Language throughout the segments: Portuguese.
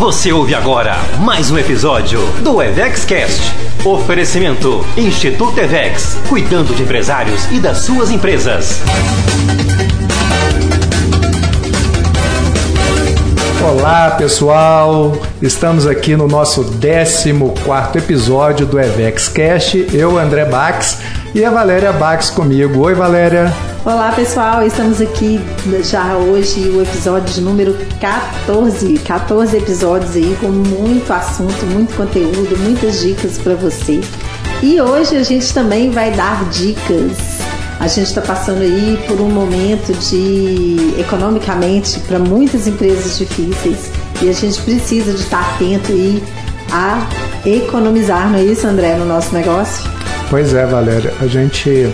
Você ouve agora mais um episódio do EvexCast. Oferecimento Instituto Evex, cuidando de empresários e das suas empresas. Olá pessoal, estamos aqui no nosso 14 episódio do EvexCast. Eu, André Bax, e a Valéria Bax comigo. Oi, Valéria. Olá pessoal, estamos aqui já hoje o episódio de número 14, 14 episódios aí com muito assunto, muito conteúdo, muitas dicas para você. E hoje a gente também vai dar dicas. A gente está passando aí por um momento de economicamente para muitas empresas difíceis e a gente precisa de estar atento aí a economizar, não é isso, André, no nosso negócio? Pois é, Valéria, a gente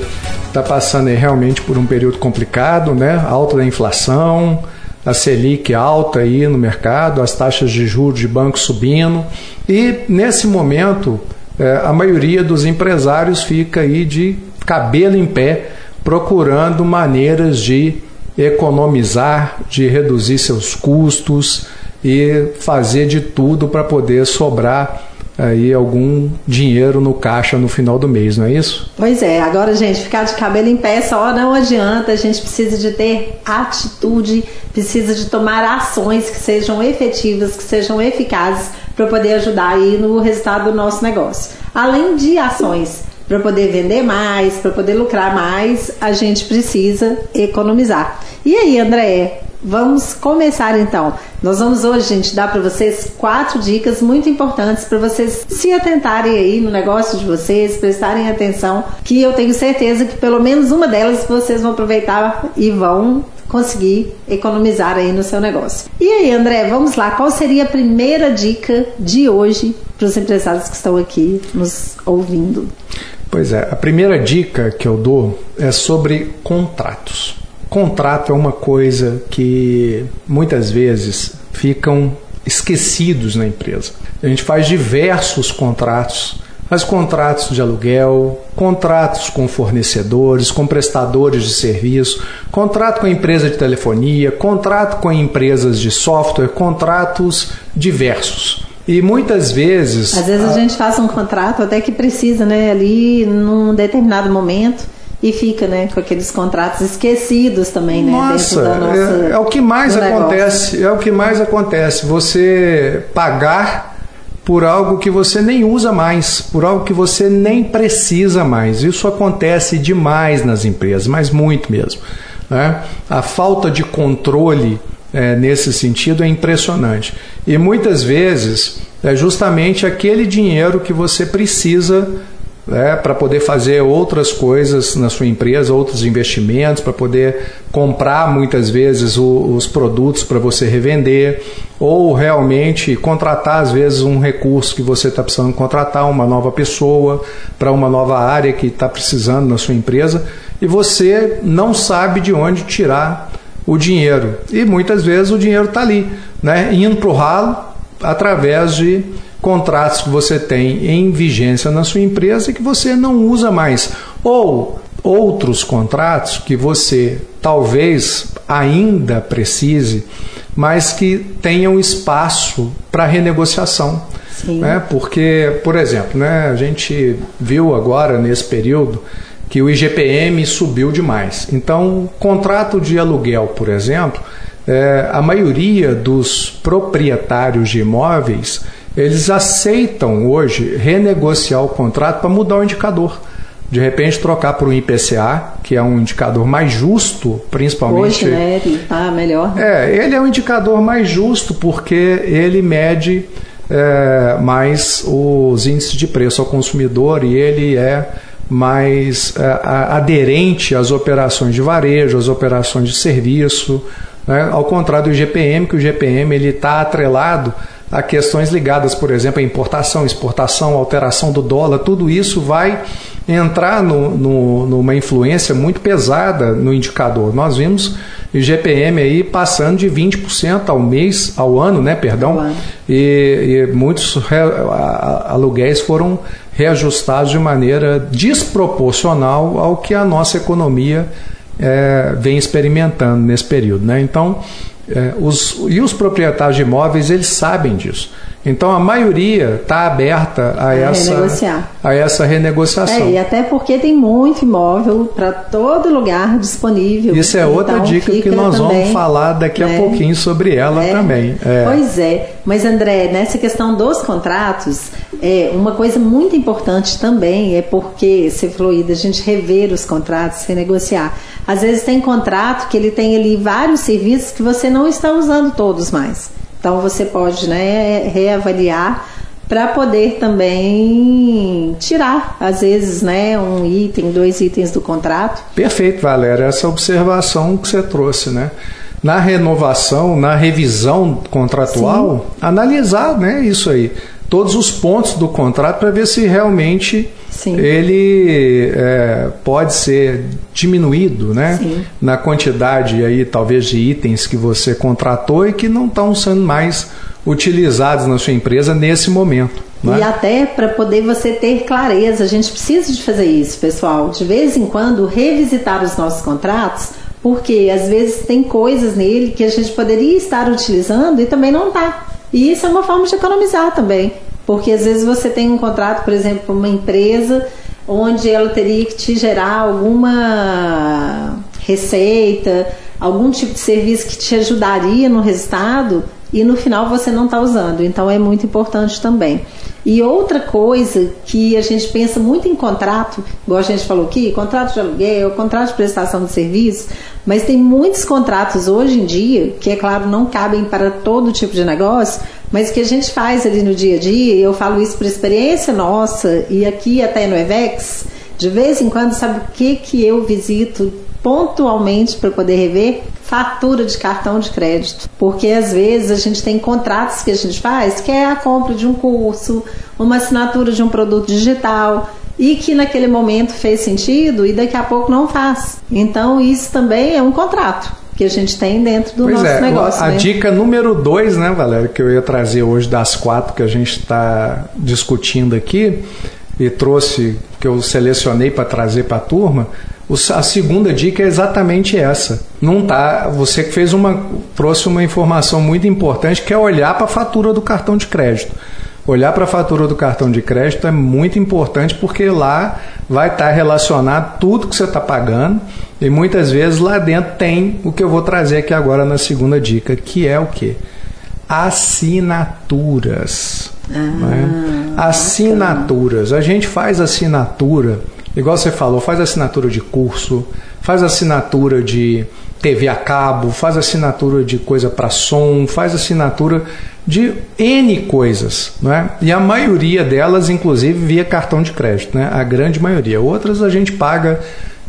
está passando realmente por um período complicado, né? Alta da inflação, a Selic alta aí no mercado, as taxas de juros de banco subindo. E nesse momento, é, a maioria dos empresários fica aí de cabelo em pé, procurando maneiras de economizar, de reduzir seus custos e fazer de tudo para poder sobrar aí algum dinheiro no caixa no final do mês, não é isso? Pois é, agora, gente, ficar de cabelo em pé só não adianta, a gente precisa de ter atitude, precisa de tomar ações que sejam efetivas, que sejam eficazes para poder ajudar aí no resultado do nosso negócio. Além de ações para poder vender mais, para poder lucrar mais, a gente precisa economizar. E aí, André, Vamos começar então. Nós vamos hoje, gente, dar para vocês quatro dicas muito importantes para vocês se atentarem aí no negócio de vocês, prestarem atenção, que eu tenho certeza que pelo menos uma delas vocês vão aproveitar e vão conseguir economizar aí no seu negócio. E aí, André, vamos lá. Qual seria a primeira dica de hoje para os empresários que estão aqui nos ouvindo? Pois é, a primeira dica que eu dou é sobre contratos. Contrato é uma coisa que muitas vezes ficam esquecidos na empresa. A gente faz diversos contratos, faz contratos de aluguel, contratos com fornecedores, com prestadores de serviço, contrato com a empresa de telefonia, contrato com empresas de software, contratos diversos. E muitas vezes. Às vezes a, a gente faz um contrato até que precisa, né? Ali num determinado momento e fica, né, com aqueles contratos esquecidos também, né, nossa, nossa é, é o que mais acontece, negócio. é o que mais acontece, você pagar por algo que você nem usa mais, por algo que você nem precisa mais. Isso acontece demais nas empresas, mas muito mesmo. Né? A falta de controle é, nesse sentido é impressionante. E muitas vezes é justamente aquele dinheiro que você precisa né, para poder fazer outras coisas na sua empresa, outros investimentos, para poder comprar muitas vezes o, os produtos para você revender, ou realmente contratar às vezes um recurso que você está precisando contratar, uma nova pessoa para uma nova área que está precisando na sua empresa, e você não sabe de onde tirar o dinheiro. E muitas vezes o dinheiro está ali, né, indo para o ralo através de contratos que você tem em vigência na sua empresa e que você não usa mais. Ou outros contratos que você talvez ainda precise, mas que tenham espaço para renegociação. Né? Porque, por exemplo, né, a gente viu agora nesse período que o IGPM subiu demais. Então, contrato de aluguel, por exemplo, é, a maioria dos proprietários de imóveis eles aceitam hoje renegociar o contrato para mudar o indicador. De repente trocar para o IPCA, que é um indicador mais justo, principalmente. Hoje, né? Ele está melhor. É, ele é um indicador mais justo porque ele mede é, mais os índices de preço ao consumidor e ele é mais é, aderente às operações de varejo, às operações de serviço, né? ao contrário do GPM, que o GPM ele está atrelado a questões ligadas, por exemplo, à importação, exportação, alteração do dólar, tudo isso vai entrar no, no, numa influência muito pesada no indicador. Nós vimos o GPM aí passando de 20% ao mês, ao ano, né, perdão, ano. E, e, muitos aluguéis foram reajustados de maneira desproporcional ao que a nossa economia é, vem experimentando nesse período. Né? Então, É, os, e os proprietários de imóveis, eles sabem disso. Então a maioria está aberta a, a essa, renegociar. a essa renegociação. É, e até porque tem muito imóvel para todo lugar disponível. Isso é outra então, dica que nós também, vamos falar daqui né? a pouquinho sobre ela é. também. É. Pois é. Mas André, nessa questão dos contratos, é, uma coisa muito importante também é porque, você falou aí, da gente rever os contratos, renegociar. Às vezes tem contrato que ele tem ali vários serviços que você não está usando todos mais. Então você pode né, reavaliar para poder também tirar, às vezes, né, um item, dois itens do contrato. Perfeito, Valéria. Essa observação que você trouxe, né? Na renovação, na revisão contratual, Sim. analisar né, isso aí. Todos os pontos do contrato para ver se realmente Sim. ele é, pode ser diminuído né? na quantidade aí, talvez, de itens que você contratou e que não estão sendo mais utilizados na sua empresa nesse momento. Né? E até para poder você ter clareza, a gente precisa de fazer isso, pessoal. De vez em quando, revisitar os nossos contratos, porque às vezes tem coisas nele que a gente poderia estar utilizando e também não está. E isso é uma forma de economizar também. Porque às vezes você tem um contrato, por exemplo, com uma empresa onde ela teria que te gerar alguma receita, algum tipo de serviço que te ajudaria no resultado e no final você não está usando. Então é muito importante também. E outra coisa que a gente pensa muito em contrato, igual a gente falou aqui, contrato de aluguel, contrato de prestação de serviço, mas tem muitos contratos hoje em dia, que é claro não cabem para todo tipo de negócio, mas que a gente faz ali no dia a dia, eu falo isso por experiência nossa, e aqui até no EVEX, de vez em quando, sabe o que, que eu visito pontualmente para poder rever? Fatura de cartão de crédito. Porque às vezes a gente tem contratos que a gente faz que é a compra de um curso, uma assinatura de um produto digital e que naquele momento fez sentido e daqui a pouco não faz. Então isso também é um contrato que a gente tem dentro do pois nosso é, negócio. A né? dica número dois, né, Valéria, que eu ia trazer hoje das quatro que a gente está discutindo aqui e trouxe, que eu selecionei para trazer para a turma, a segunda dica é exatamente essa. Não tá, você que fez uma trouxe uma informação muito importante que é olhar para a fatura do cartão de crédito. Olhar para a fatura do cartão de crédito é muito importante porque lá vai estar tá relacionado tudo que você está pagando e muitas vezes lá dentro tem o que eu vou trazer aqui agora na segunda dica, que é o que? Assinaturas. Ah, né? Assinaturas. A gente faz assinatura Igual você falou, faz assinatura de curso, faz assinatura de TV a cabo, faz assinatura de coisa para som, faz assinatura de N coisas, não é? E a maioria delas, inclusive, via cartão de crédito, né? A grande maioria. Outras a gente paga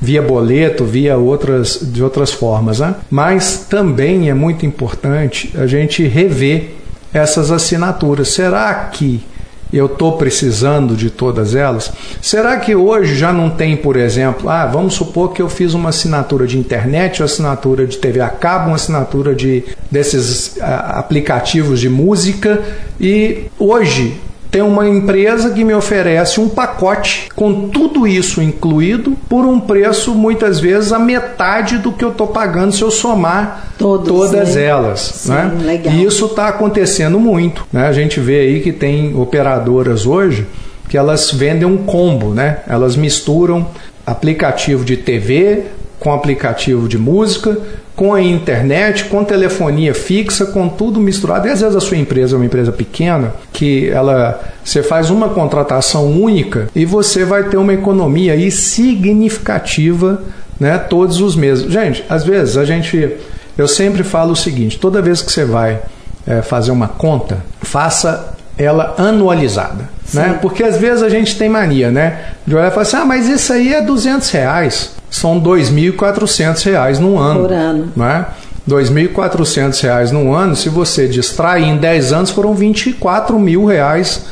via boleto, via outras de outras formas, né? Mas também é muito importante a gente rever essas assinaturas. Será que eu estou precisando de todas elas? Será que hoje já não tem, por exemplo, ah, vamos supor que eu fiz uma assinatura de internet, uma assinatura de TV a cabo, uma assinatura de desses ah, aplicativos de música e hoje tem uma empresa que me oferece um pacote com tudo isso incluído por um preço muitas vezes a metade do que eu estou pagando se eu somar Todos, todas né? elas. Sim, né? Legal. E isso está acontecendo muito. Né? A gente vê aí que tem operadoras hoje que elas vendem um combo, né? Elas misturam aplicativo de TV com aplicativo de música, com a internet, com telefonia fixa, com tudo misturado. E às vezes a sua empresa é uma empresa pequena, que ela você faz uma contratação única e você vai ter uma economia aí significativa, né, todos os meses. Gente, às vezes a gente eu sempre falo o seguinte, toda vez que você vai é, fazer uma conta, faça ela anualizada. Né? Porque às vezes a gente tem mania, né? De olhar e falar assim, ah, mas isso aí é 200 reais. São 2.400 reais no ano. Por ano. Né? 2.400 reais no ano, se você distrai em 10 anos, foram 24 mil reais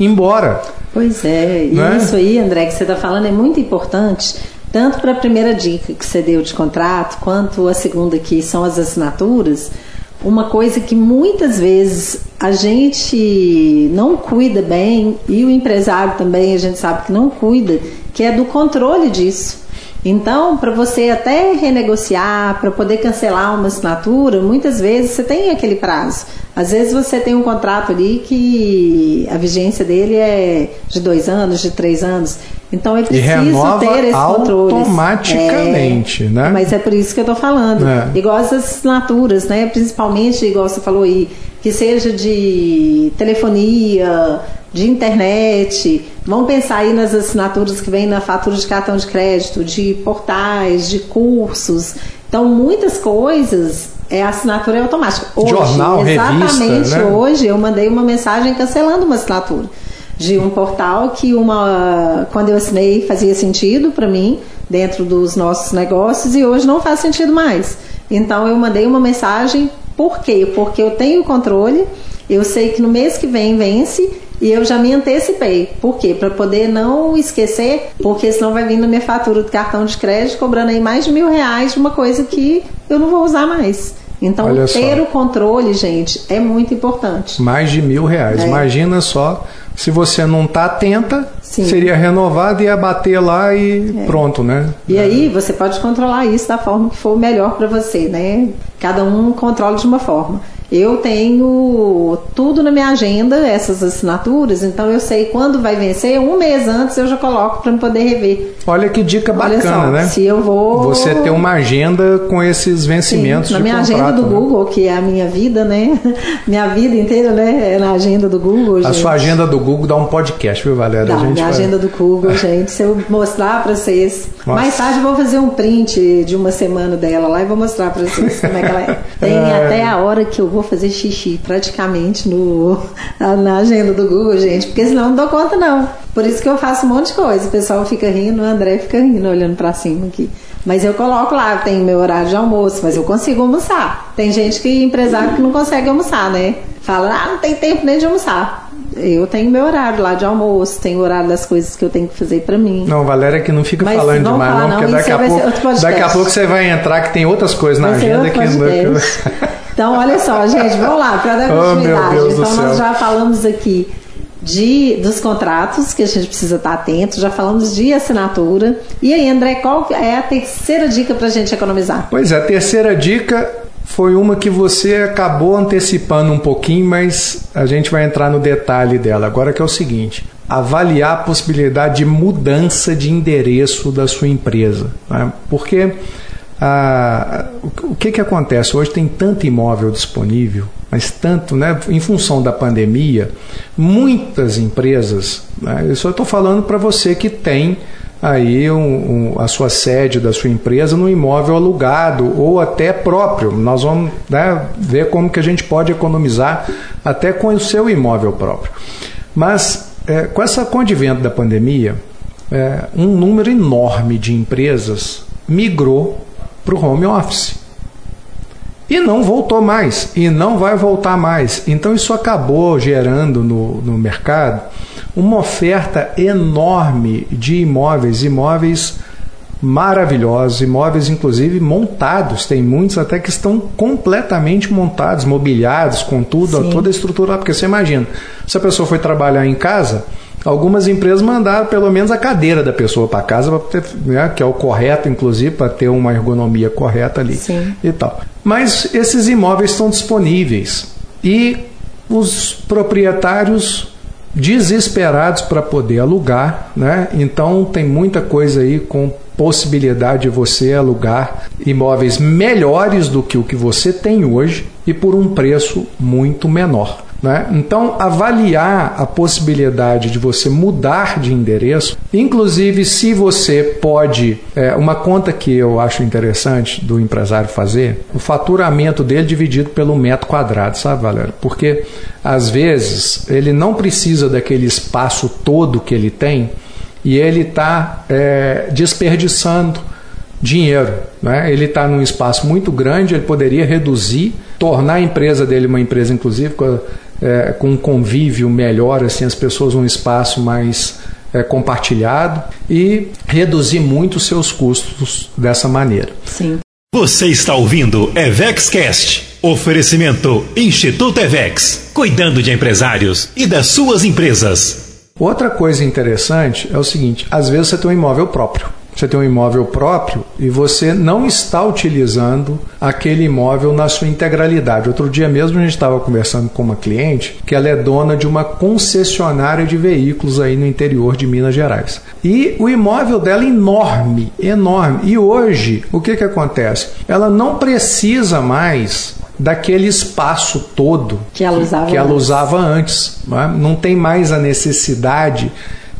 embora. Pois é, e né? isso aí, André, que você está falando é muito importante, tanto para a primeira dica que você deu de contrato, quanto a segunda que são as assinaturas uma coisa que muitas vezes a gente não cuida bem e o empresário também a gente sabe que não cuida, que é do controle disso. Então, para você até renegociar, para poder cancelar uma assinatura, muitas vezes você tem aquele prazo. Às vezes você tem um contrato ali que a vigência dele é de dois anos, de três anos. Então é preciso ter esse controle. Automaticamente, é, né? Mas é por isso que eu estou falando. É. Igual as assinaturas, né? Principalmente, igual você falou aí, que seja de telefonia, de internet. Vamos pensar aí nas assinaturas que vêm na fatura de cartão de crédito, de portais, de cursos. Então, muitas coisas é assinatura é automática. Hoje, Jornal, exatamente revista, né? hoje, eu mandei uma mensagem cancelando uma assinatura de um portal que uma quando eu assinei fazia sentido para mim dentro dos nossos negócios e hoje não faz sentido mais. Então eu mandei uma mensagem, por quê? Porque eu tenho controle, eu sei que no mês que vem vence e eu já me antecipei. Por quê? Para poder não esquecer, porque senão vai vir na minha fatura do cartão de crédito cobrando aí mais de mil reais de uma coisa que eu não vou usar mais. Então, Olha ter só. o controle, gente, é muito importante. Mais de mil reais. É. Imagina só se você não está atenta, Sim. seria renovado e ia bater lá e é. pronto, né? E aí você pode controlar isso da forma que for melhor para você, né? Cada um controla de uma forma. Eu tenho tudo na minha agenda, essas assinaturas, então eu sei quando vai vencer. Um mês antes eu já coloco para poder rever. Olha que dica bacana, só, né? Se eu vou. Você ter uma agenda com esses vencimentos Sim, na minha contrato, agenda do né? Google, que é a minha vida, né? minha vida inteira, né? É na agenda do Google. A sua agenda do Google dá um podcast, viu, Valéria? Dá, a gente agenda do Google, gente. Se eu mostrar para vocês. Nossa. Mais tarde eu vou fazer um print de uma semana dela lá e vou mostrar para vocês como é que ela é. Tem é... até a hora que eu vou fazer xixi praticamente no, na agenda do Google, gente, porque senão não dou conta não. Por isso que eu faço um monte de coisa. O pessoal fica rindo, o André fica rindo, olhando para cima aqui. Mas eu coloco lá, tem meu horário de almoço, mas eu consigo almoçar. Tem gente que, empresário, que não consegue almoçar, né? Fala, ah, não tem tempo nem de almoçar. Eu tenho meu horário lá de almoço, tenho o horário das coisas que eu tenho que fazer para mim. Não, Valéria, que não fica Mas falando demais, falar, não, porque daqui a, pouco, daqui a pouco você vai entrar que tem outras coisas na vai agenda que não. Então, olha só, gente, vamos lá, para dar continuidade. Oh, então, nós já falamos aqui de, dos contratos, que a gente precisa estar atento, já falamos de assinatura. E aí, André, qual é a terceira dica para a gente economizar? Pois é, a terceira dica foi uma que você acabou antecipando um pouquinho, mas a gente vai entrar no detalhe dela. Agora que é o seguinte: avaliar a possibilidade de mudança de endereço da sua empresa. Né? Porque ah, o que, que acontece? Hoje tem tanto imóvel disponível, mas tanto, né, em função da pandemia, muitas empresas, né, eu só estou falando para você que tem aí um, um, a sua sede da sua empresa no imóvel alugado ou até próprio. Nós vamos né, ver como que a gente pode economizar até com o seu imóvel próprio. Mas é, com essa com o advento da pandemia, é, um número enorme de empresas migrou para o home office. E não voltou mais, e não vai voltar mais. Então isso acabou gerando no, no mercado uma oferta enorme de imóveis, imóveis maravilhosos, imóveis inclusive montados, tem muitos até que estão completamente montados, mobiliados, com tudo, toda a estrutura, porque você imagina, se a pessoa foi trabalhar em casa, Algumas empresas mandaram pelo menos a cadeira da pessoa para casa, ter, né, que é o correto, inclusive, para ter uma ergonomia correta ali Sim. e tal. Mas esses imóveis estão disponíveis e os proprietários desesperados para poder alugar, né? Então tem muita coisa aí com possibilidade de você alugar imóveis melhores do que o que você tem hoje e por um preço muito menor. Né? Então, avaliar a possibilidade de você mudar de endereço, inclusive se você pode, é, uma conta que eu acho interessante do empresário fazer, o faturamento dele dividido pelo metro quadrado, sabe, Valério? Porque às vezes ele não precisa daquele espaço todo que ele tem e ele está é, desperdiçando dinheiro. Né? Ele está num espaço muito grande, ele poderia reduzir, tornar a empresa dele uma empresa, inclusive, é, com um convívio melhor, assim, as pessoas num espaço mais é, compartilhado e reduzir muito os seus custos dessa maneira. Sim. Você está ouvindo EvexCast. Oferecimento Instituto Evex, cuidando de empresários e das suas empresas. Outra coisa interessante é o seguinte: às vezes você tem um imóvel próprio você tem um imóvel próprio e você não está utilizando aquele imóvel na sua integralidade. Outro dia mesmo a gente estava conversando com uma cliente que ela é dona de uma concessionária de veículos aí no interior de Minas Gerais. E o imóvel dela é enorme, enorme. E hoje, o que, que acontece? Ela não precisa mais daquele espaço todo que ela usava, que ela usava antes. Não, é? não tem mais a necessidade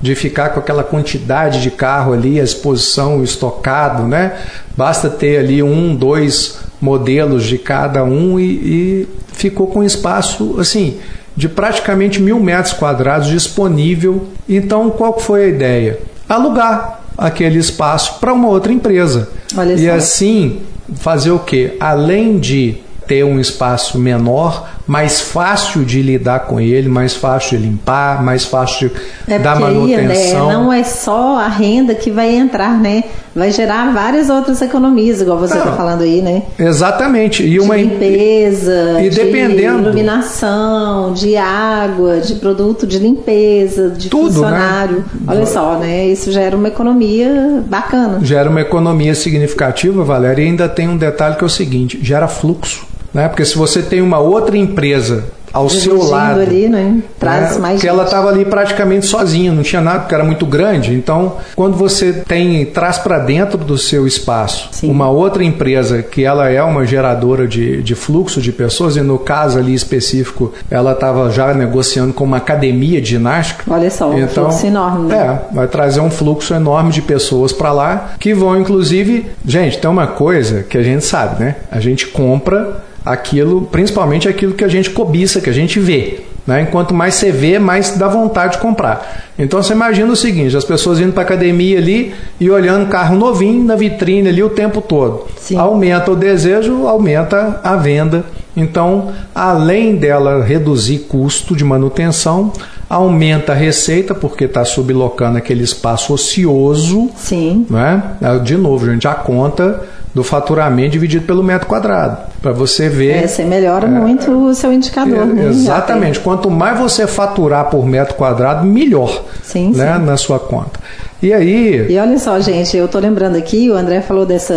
de ficar com aquela quantidade de carro ali, a exposição, estocado, né? Basta ter ali um, dois modelos de cada um e, e ficou com espaço assim de praticamente mil metros quadrados disponível. Então, qual foi a ideia? Alugar aquele espaço para uma outra empresa. Olha e só. assim fazer o que? Além de ter um espaço menor, mais fácil de lidar com ele, mais fácil de limpar, mais fácil de é dar manutenção. Aí, né, não é só a renda que vai entrar, né? Vai gerar várias outras economias, igual você está falando aí, né? Exatamente. E de uma limpeza, e de dependendo iluminação, de água, de produto de limpeza, de Tudo, funcionário. Né? Olha só, né? Isso gera uma economia bacana. Gera uma economia significativa, Valéria, e ainda tem um detalhe que é o seguinte: gera fluxo. Né? Porque se você tem uma outra empresa ao seu lado. ali, né? Traz né? mais gente. ela estava ali praticamente sozinha, não tinha nada, porque era muito grande. Então, quando você tem traz para dentro do seu espaço Sim. uma outra empresa que ela é uma geradora de, de fluxo de pessoas, e no caso ali específico, ela estava já negociando com uma academia de ginástica. Olha só, um Então, fluxo enorme. Né? É, vai trazer um fluxo enorme de pessoas para lá que vão, inclusive. Gente, tem uma coisa que a gente sabe, né? A gente compra aquilo, principalmente aquilo que a gente cobiça, que a gente vê. Né? Enquanto mais você vê, mais dá vontade de comprar. Então você imagina o seguinte: as pessoas indo para academia ali e olhando carro novinho na vitrine ali o tempo todo. Sim. Aumenta o desejo, aumenta a venda. Então, além dela reduzir custo de manutenção, aumenta a receita, porque está sublocando aquele espaço ocioso. Sim. Né? De novo, gente, a conta do faturamento dividido pelo metro quadrado. Para você ver. É, você melhora muito o seu indicador, né? Exatamente. Quanto mais você faturar por metro quadrado, melhor Sim, né? sim. na sua conta. E aí. E olha só, gente, eu tô lembrando aqui, o André falou dessa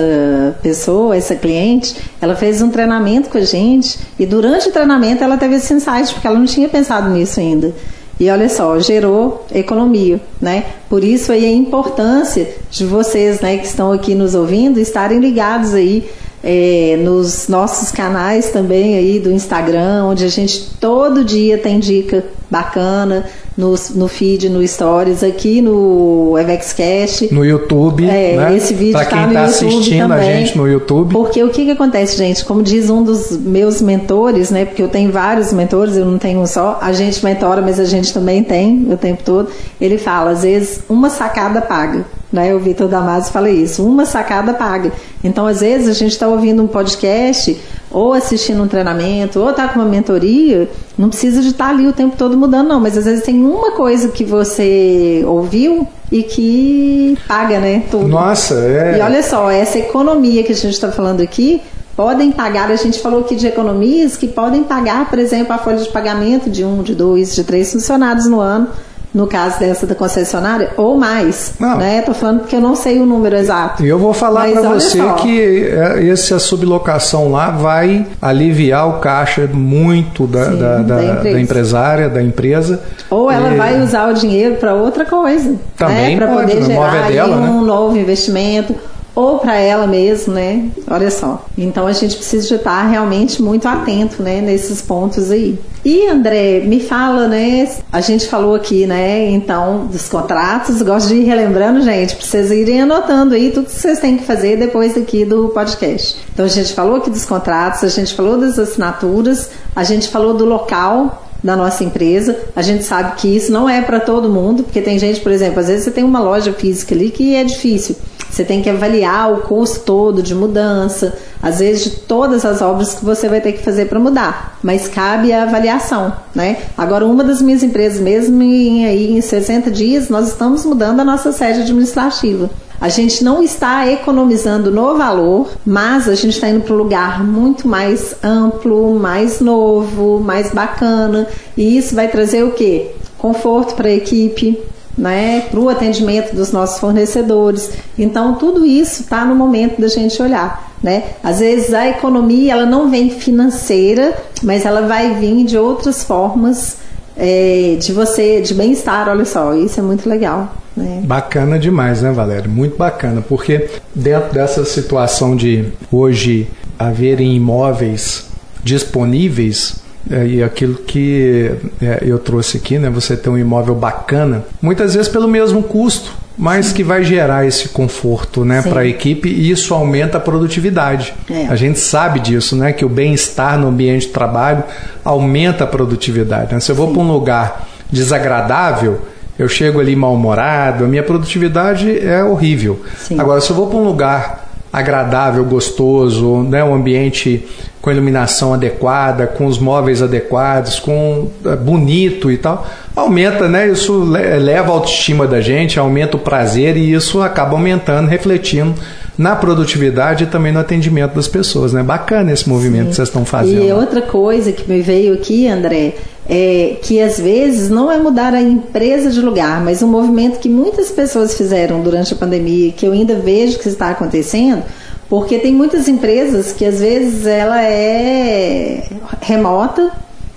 pessoa, essa cliente, ela fez um treinamento com a gente e durante o treinamento ela teve esse insight, porque ela não tinha pensado nisso ainda. E olha só, gerou economia, né? Por isso aí a importância de vocês, né, que estão aqui nos ouvindo, estarem ligados aí é, nos nossos canais também aí do Instagram, onde a gente todo dia tem dica bacana no, no feed, no Stories, aqui no EvexCast. No YouTube, É, né? esse vídeo tá quem no está YouTube assistindo a também. gente no YouTube. Porque o que, que acontece, gente? Como diz um dos meus mentores, né? Porque eu tenho vários mentores, eu não tenho um só. A gente mentora, mas a gente também tem o tempo todo. Ele fala, às vezes, uma sacada paga. Né? O Vitor Damasio fala isso, uma sacada paga. Então, às vezes, a gente está ouvindo um podcast, ou assistindo um treinamento, ou está com uma mentoria, não precisa de estar ali o tempo todo mudando, não. Mas às vezes tem uma coisa que você ouviu e que paga, né? Tudo. Nossa, é. E olha só, essa economia que a gente está falando aqui, podem pagar, a gente falou aqui de economias que podem pagar, por exemplo, a folha de pagamento de um, de dois, de três funcionários no ano, no caso dessa da concessionária, ou mais. Não. Né? Tô falando porque eu não sei o número exato. E eu vou falar para você só. que é, essa sublocação lá vai aliviar o caixa muito da, Sim, da, da- da empresária, da empresa. Ou ela E- vai usar o dinheiro para outra coisa. Também né? Para pode, poder gerar é dela, né? um novo investimento. Ou para ela mesmo, né? Olha só. Então a gente precisa estar realmente muito atento, né? Nesses pontos aí. E André, me fala, né? A gente falou aqui, né? Então, dos contratos. Gosto de ir relembrando, gente, para vocês irem anotando aí tudo que vocês têm que fazer depois aqui do podcast. Então a gente falou aqui dos contratos, a gente falou das assinaturas, a gente falou do local da nossa empresa. A gente sabe que isso não é para todo mundo, porque tem gente, por exemplo, às vezes você tem uma loja física ali que é difícil. Você tem que avaliar o custo todo de mudança, às vezes de todas as obras que você vai ter que fazer para mudar, mas cabe a avaliação, né? Agora, uma das minhas empresas mesmo, em, aí, em 60 dias, nós estamos mudando a nossa sede administrativa. A gente não está economizando no valor, mas a gente está indo para um lugar muito mais amplo, mais novo, mais bacana. E isso vai trazer o quê? Conforto para a equipe, né, para o atendimento dos nossos fornecedores. Então, tudo isso está no momento da gente olhar. Né? Às vezes a economia ela não vem financeira, mas ela vai vir de outras formas é, de você, de bem-estar, olha só, isso é muito legal. Né? Bacana demais, né, Valéria? Muito bacana, porque dentro dessa situação de hoje haverem imóveis disponíveis, é, e aquilo que é, eu trouxe aqui, né? Você ter um imóvel bacana, muitas vezes pelo mesmo custo, mas Sim. que vai gerar esse conforto né, para a equipe e isso aumenta a produtividade. É. A gente sabe disso, né, que o bem-estar no ambiente de trabalho aumenta a produtividade. Né? Se eu vou para um lugar desagradável, eu chego ali mal-humorado, a minha produtividade é horrível. Sim. Agora, se eu vou para um lugar agradável, gostoso, né, um ambiente com iluminação adequada, com os móveis adequados, com é, bonito e tal, aumenta, né? Isso eleva a autoestima da gente, aumenta o prazer e isso acaba aumentando, refletindo na produtividade e também no atendimento das pessoas, né? Bacana esse movimento Sim. que vocês estão fazendo. E outra coisa que me veio aqui, André, é que às vezes não é mudar a empresa de lugar, mas um movimento que muitas pessoas fizeram durante a pandemia, que eu ainda vejo que está acontecendo, porque tem muitas empresas que às vezes ela é remota,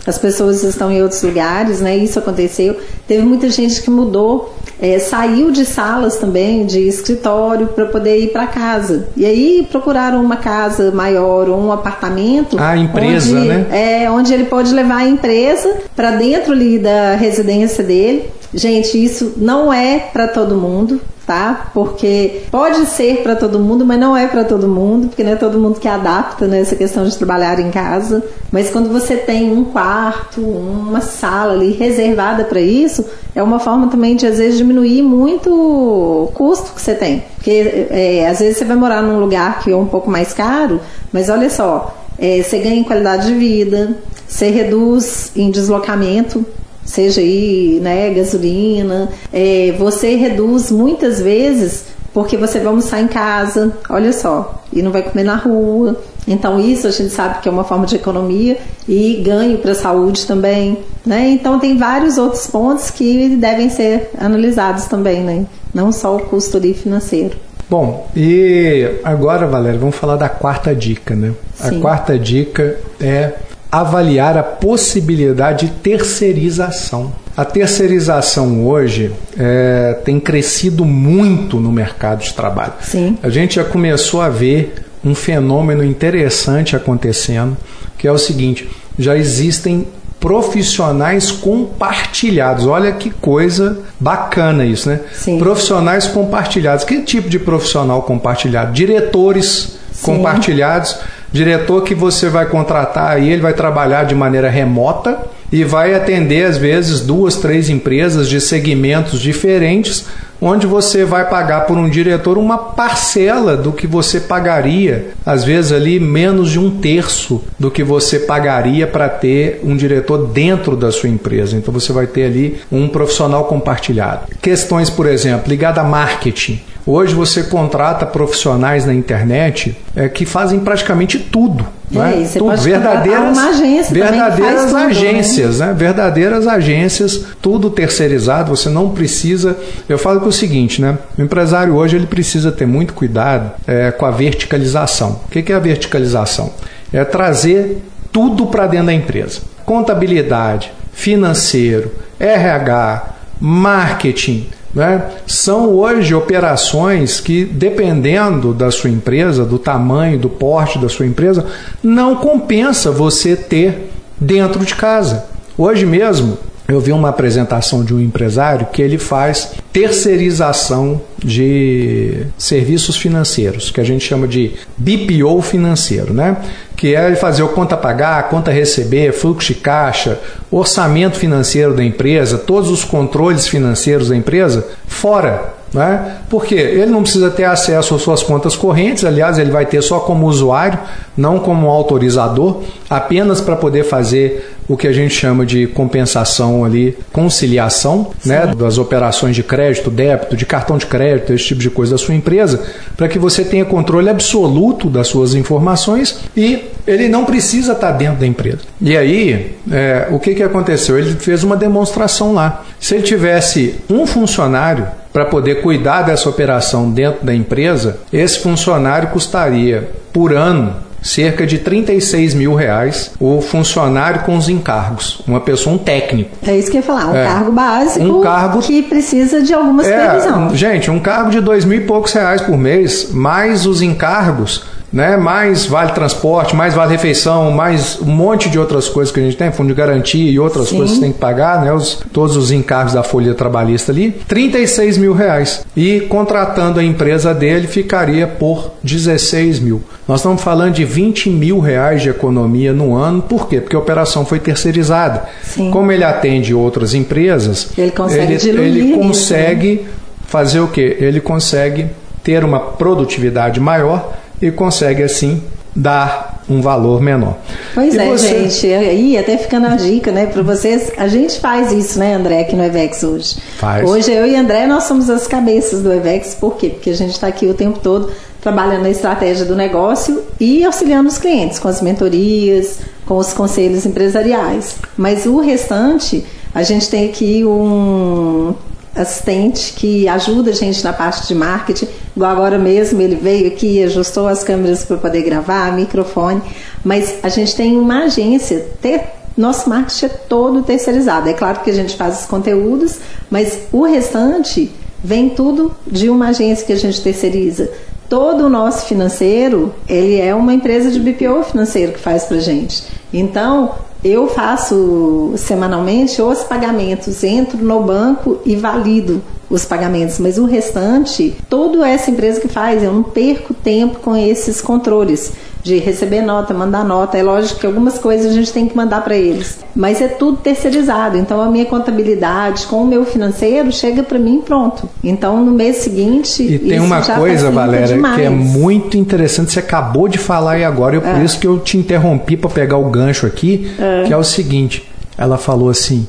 as pessoas estão em outros lugares, né? Isso aconteceu. Teve muita gente que mudou, é, saiu de salas também, de escritório, para poder ir para casa. E aí procuraram uma casa maior ou um apartamento. A empresa, onde, né? É, onde ele pode levar a empresa para dentro ali da residência dele. Gente, isso não é para todo mundo tá? Porque pode ser para todo mundo, mas não é para todo mundo, porque não é todo mundo que adapta né, questão de trabalhar em casa. Mas quando você tem um quarto, uma sala ali reservada para isso, é uma forma também de às vezes diminuir muito o custo que você tem. Porque é, às vezes você vai morar num lugar que é um pouco mais caro, mas olha só, é, você ganha em qualidade de vida, você reduz em deslocamento, seja aí, né, gasolina, é, você reduz muitas vezes porque você vai almoçar em casa, olha só, e não vai comer na rua. Então isso a gente sabe que é uma forma de economia e ganho para a saúde também, né? Então tem vários outros pontos que devem ser analisados também, né? Não só o custo ali financeiro. Bom, e agora, Valéria, vamos falar da quarta dica, né? Sim. A quarta dica é avaliar a possibilidade de terceirização. A terceirização hoje é, tem crescido muito no mercado de trabalho. Sim. A gente já começou a ver um fenômeno interessante acontecendo, que é o seguinte: já existem profissionais compartilhados. Olha que coisa bacana isso, né? Sim. Profissionais compartilhados. Que tipo de profissional compartilhado? Diretores Sim. compartilhados Diretor que você vai contratar aí, ele vai trabalhar de maneira remota e vai atender às vezes duas, três empresas de segmentos diferentes, onde você vai pagar por um diretor uma parcela do que você pagaria, às vezes ali menos de um terço do que você pagaria para ter um diretor dentro da sua empresa. Então você vai ter ali um profissional compartilhado. Questões, por exemplo, ligadas a marketing. Hoje você contrata profissionais na internet é, que fazem praticamente tudo. É, né? você tudo. verdadeiras uma agência verdadeiras tudo, né? agências, né? né? Verdadeiras agências, tudo terceirizado, você não precisa. Eu falo que é o seguinte, né? O empresário hoje ele precisa ter muito cuidado é, com a verticalização. O que é a verticalização? É trazer tudo para dentro da empresa. Contabilidade, financeiro, RH, marketing, né? São hoje operações que, dependendo da sua empresa, do tamanho, do porte da sua empresa, não compensa você ter dentro de casa. Hoje mesmo, eu vi uma apresentação de um empresário que ele faz terceirização de serviços financeiros, que a gente chama de BPO financeiro, né? Que é fazer o conta pagar, conta receber, fluxo de caixa, orçamento financeiro da empresa, todos os controles financeiros da empresa fora né? Porque ele não precisa ter acesso às suas contas correntes, aliás, ele vai ter só como usuário, não como autorizador, apenas para poder fazer o que a gente chama de compensação ali, conciliação, né, das operações de crédito, débito, de cartão de crédito, esse tipo de coisa da sua empresa, para que você tenha controle absoluto das suas informações e ele não precisa estar dentro da empresa. E aí, é, o que, que aconteceu? Ele fez uma demonstração lá. Se ele tivesse um funcionário para poder cuidar dessa operação dentro da empresa, esse funcionário custaria por ano cerca de 36 mil reais o funcionário com os encargos, uma pessoa, um técnico. É isso que eu ia falar, um é, cargo básico um cargo, que precisa de alguma supervisão. É, gente, um cargo de dois mil e poucos reais por mês, mais os encargos, né? mais vale transporte, mais vale refeição, mais um monte de outras coisas que a gente tem, fundo de garantia e outras Sim. coisas que tem que pagar, né? Os, todos os encargos da folha trabalhista ali, 36 mil reais. E contratando a empresa dele ficaria por 16 mil. Nós estamos falando de 20 mil reais de economia no ano, por quê? Porque a operação foi terceirizada. Sim. Como ele atende outras empresas, ele consegue, ele, ele consegue isso, né? fazer o quê? Ele consegue ter uma produtividade maior e consegue assim dar um valor menor. Pois e é, você... gente. Aí até ficando a dica, né, para vocês. A gente faz isso, né, André, aqui no Evex hoje. Faz. Hoje eu e André nós somos as cabeças do Evex. Por quê? Porque a gente está aqui o tempo todo trabalhando na estratégia do negócio e auxiliando os clientes com as mentorias, com os conselhos empresariais. Mas o restante, a gente tem aqui um assistente que ajuda a gente na parte de marketing. Agora mesmo ele veio aqui, ajustou as câmeras para poder gravar, microfone. Mas a gente tem uma agência, ter, nosso marketing é todo terceirizado. É claro que a gente faz os conteúdos, mas o restante vem tudo de uma agência que a gente terceiriza. Todo o nosso financeiro, ele é uma empresa de BPO financeiro que faz para gente. Então, eu faço semanalmente os pagamentos, entro no banco e valido os pagamentos, mas o restante, toda essa empresa que faz, eu não perco tempo com esses controles de receber nota, mandar nota. É lógico que algumas coisas a gente tem que mandar para eles, mas é tudo terceirizado. Então a minha contabilidade com o meu financeiro chega para mim pronto. Então no mês seguinte. E tem uma coisa, Valéria, demais. que é muito interessante. Você acabou de falar aí agora, e é. por isso que eu te interrompi para pegar o gancho aqui, é. que é o seguinte. Ela falou assim: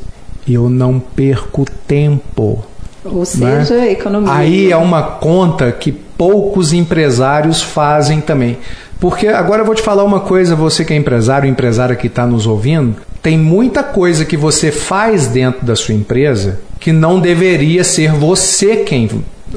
eu não perco tempo. Ou seja, né? economia. Aí é uma conta que poucos empresários fazem também. Porque agora eu vou te falar uma coisa, você que é empresário, empresária que está nos ouvindo, tem muita coisa que você faz dentro da sua empresa que não deveria ser você quem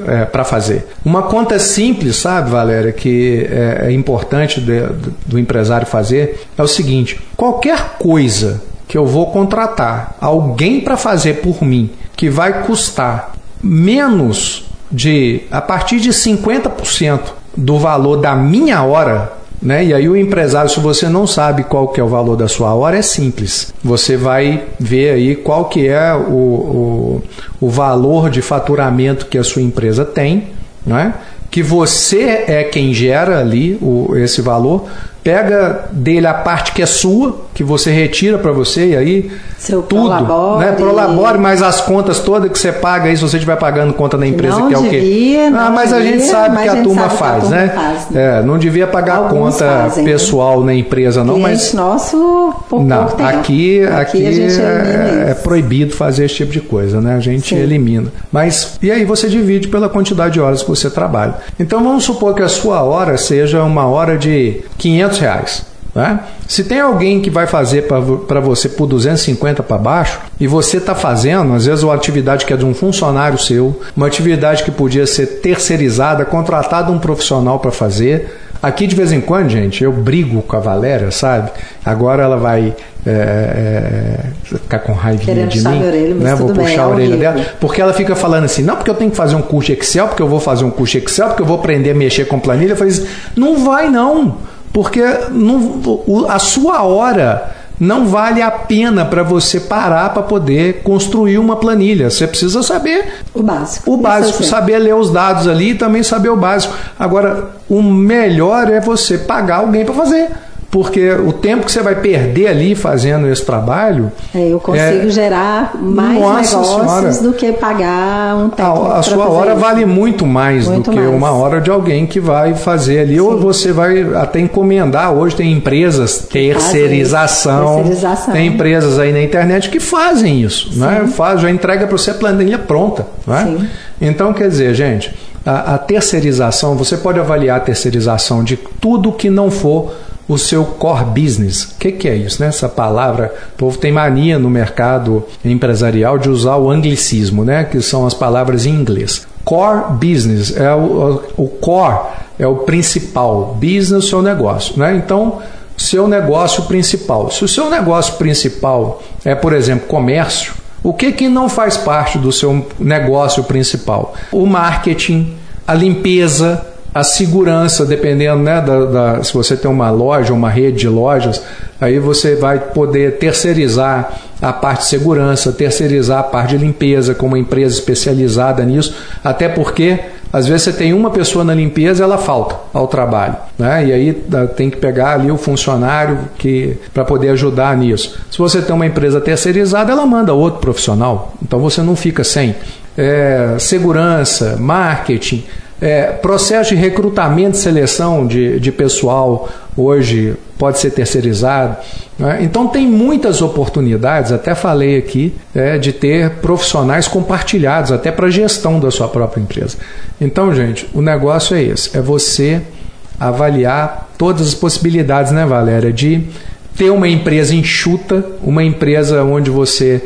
é, para fazer. Uma conta simples, sabe, Valéria, que é, é importante de, do empresário fazer é o seguinte: qualquer coisa que eu vou contratar alguém para fazer por mim que vai custar menos de a partir de 50% do valor da minha hora, né? E aí o empresário, se você não sabe qual que é o valor da sua hora, é simples. Você vai ver aí qual que é o, o, o valor de faturamento que a sua empresa tem, não é? que você é quem gera ali o, esse valor, pega dele a parte que é sua, que você retira para você e aí Seu tudo, prolabore. né? Prolabore mais as contas todas que você paga aí se você estiver pagando conta da empresa não que é o quê? Ah, mas devia, a gente sabe que a, turma faz, a turma né? Faz, né? É, não devia pagar Alguns conta fazem, né? pessoal né? na empresa não, Cliente mas nosso por não, pouco aqui aqui, aqui é, é, proibido fazer esse tipo de coisa, né? A gente Sim. elimina. Mas e aí você divide pela quantidade de horas que você trabalha. Então vamos supor que a sua hora seja uma hora de 500 reais. Né? Se tem alguém que vai fazer para você por 250 para baixo e você está fazendo, às vezes uma atividade que é de um funcionário seu, uma atividade que podia ser terceirizada, contratado um profissional para fazer. Aqui de vez em quando, gente, eu brigo com a Valéria, sabe? Agora ela vai é, é, ficar com raiva de mim, orelha, né? Vou puxar bem, é a orelha dela, porque ela fica falando assim, não porque eu tenho que fazer um curso de Excel, porque eu vou fazer um curso de Excel, porque eu vou aprender a mexer com planilha. Eu falei assim, não vai não porque não, a sua hora não vale a pena para você parar para poder construir uma planilha. Você precisa saber o básico. O básico, saber ler os dados ali e também saber o básico. Agora, o melhor é você pagar alguém para fazer. Porque o tempo que você vai perder ali fazendo esse trabalho. É, eu consigo é, gerar mais negócios senhora, do que pagar um técnico. A, a sua hora isso. vale muito mais muito do que mais. uma hora de alguém que vai fazer ali, Sim. ou você vai até encomendar. Hoje tem empresas, terceirização, terceirização, tem empresas aí na internet que fazem isso, né? Faz, já entrega para você a planilha pronta. Né? Então, quer dizer, gente, a, a terceirização, você pode avaliar a terceirização de tudo que não for o seu core business. O que, que, é isso? Né? Essa palavra, o povo tem mania no mercado empresarial de usar o anglicismo, né? que são as palavras em inglês. Core business é o, o core, é o principal, business o seu negócio. Né? Então, seu negócio principal. Se o seu negócio principal é, por exemplo, comércio, o que, que não faz parte do seu negócio principal? O marketing, a limpeza, a segurança, dependendo né, da, da, se você tem uma loja, uma rede de lojas, aí você vai poder terceirizar a parte de segurança, terceirizar a parte de limpeza com uma empresa especializada nisso, até porque às vezes você tem uma pessoa na limpeza ela falta ao trabalho, né? E aí tem que pegar ali o funcionário que para poder ajudar nisso. Se você tem uma empresa terceirizada, ela manda outro profissional, então você não fica sem. É, segurança, marketing, é, processo de recrutamento e seleção de, de pessoal hoje pode ser terceirizado. Né? Então tem muitas oportunidades, até falei aqui, é, de ter profissionais compartilhados, até para gestão da sua própria empresa. Então, gente, o negócio é esse: é você avaliar todas as possibilidades, né, Valéria, de ter uma empresa enxuta, uma empresa onde você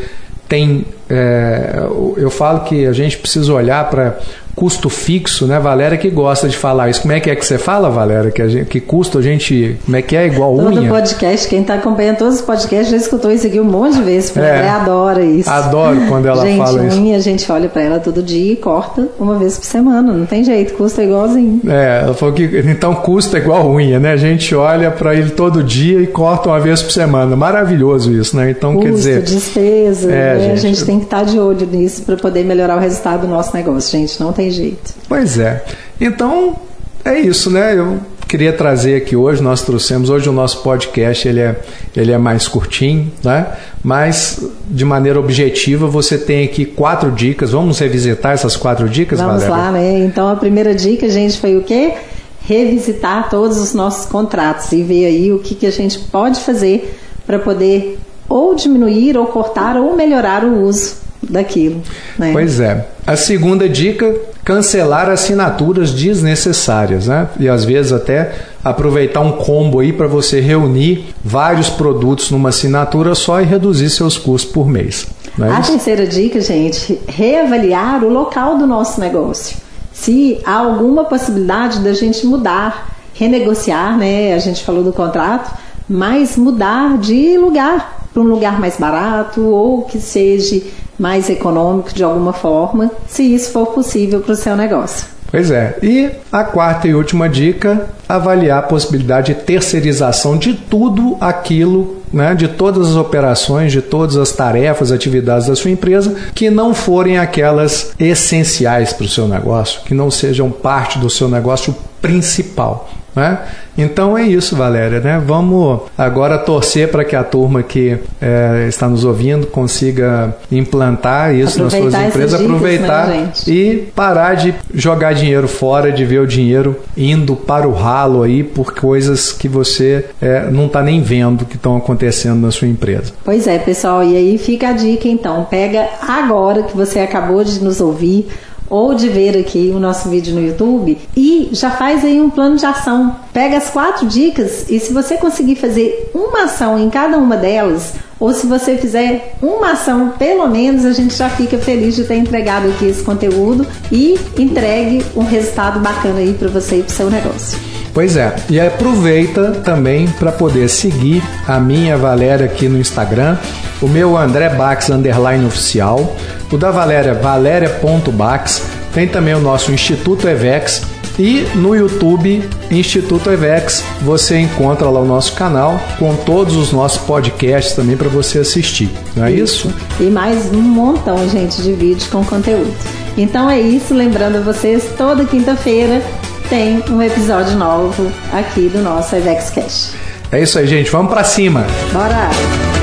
tem. É, eu falo que a gente precisa olhar para custo fixo, né? Valéria que gosta de falar isso. Como é que é que você fala, Valéria? Que, gente, que custo a gente. Como é que é? Igual Todo unha? Todo podcast, quem está acompanhando todos os podcasts já escutou isso aqui um monte de vezes. É, Valéria adora isso. Adoro quando ela gente, fala isso. Unha, a gente olha para ela todo dia e corta uma vez por semana. Não tem jeito, custa igualzinho. É, ela falou que então custa igual unha, né? A gente olha para ele todo dia e corta uma vez por semana. Maravilhoso isso, né? Então Custo, quer dizer. despesa. É, né? gente, a gente tem que estar tá de olho nisso para poder melhorar o resultado do nosso negócio, gente. Não tem jeito. Pois é. Então, é isso, né? Eu queria trazer aqui hoje, nós trouxemos hoje o nosso podcast, ele é, ele é mais curtinho, né? Mas de maneira objetiva, você tem aqui quatro dicas. Vamos revisitar essas quatro dicas, Vamos Valéria? lá, né? Então a primeira dica, gente, foi o quê? Revisitar todos os nossos contratos e ver aí o que, que a gente pode fazer para poder ou diminuir, ou cortar, ou melhorar o uso daquilo. Né? Pois é. A segunda dica, cancelar assinaturas desnecessárias, né? E às vezes até aproveitar um combo aí para você reunir vários produtos numa assinatura só e reduzir seus custos por mês. É a terceira dica, gente, reavaliar o local do nosso negócio. Se há alguma possibilidade da gente mudar, renegociar, né? A gente falou do contrato, mas mudar de lugar para um lugar mais barato ou que seja mais econômico de alguma forma, se isso for possível para o seu negócio. Pois é. E a quarta e última dica: avaliar a possibilidade de terceirização de tudo aquilo, né, de todas as operações, de todas as tarefas, atividades da sua empresa que não forem aquelas essenciais para o seu negócio, que não sejam parte do seu negócio principal. Né? Então é isso, Valéria. Né? Vamos agora torcer para que a turma que é, está nos ouvindo consiga implantar isso aproveitar nas suas empresas, dicas, aproveitar né, e parar de jogar dinheiro fora, de ver o dinheiro indo para o ralo aí por coisas que você é, não está nem vendo que estão acontecendo na sua empresa. Pois é, pessoal. E aí fica a dica então. Pega agora que você acabou de nos ouvir ou de ver aqui o nosso vídeo no YouTube e já faz aí um plano de ação. Pega as quatro dicas e se você conseguir fazer uma ação em cada uma delas, ou se você fizer uma ação, pelo menos a gente já fica feliz de ter entregado aqui esse conteúdo e entregue um resultado bacana aí para você e para o seu negócio. Pois é, e aproveita também para poder seguir a minha Valéria aqui no Instagram, o meu André Bax underline oficial, o da Valéria valéria.bax, tem também o nosso Instituto Evex e no YouTube Instituto Evex você encontra lá o nosso canal com todos os nossos podcasts também para você assistir, não é isso. isso? E mais um montão, gente, de vídeos com conteúdo. Então é isso, lembrando a vocês, toda quinta-feira tem um episódio novo aqui do nosso Evex Cash. É isso aí, gente. Vamos para cima. Bora!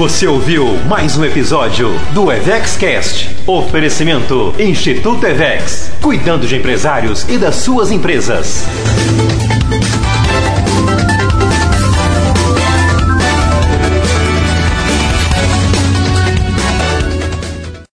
Você ouviu mais um episódio do EvexCast. Oferecimento Instituto Evex. Cuidando de empresários e das suas empresas.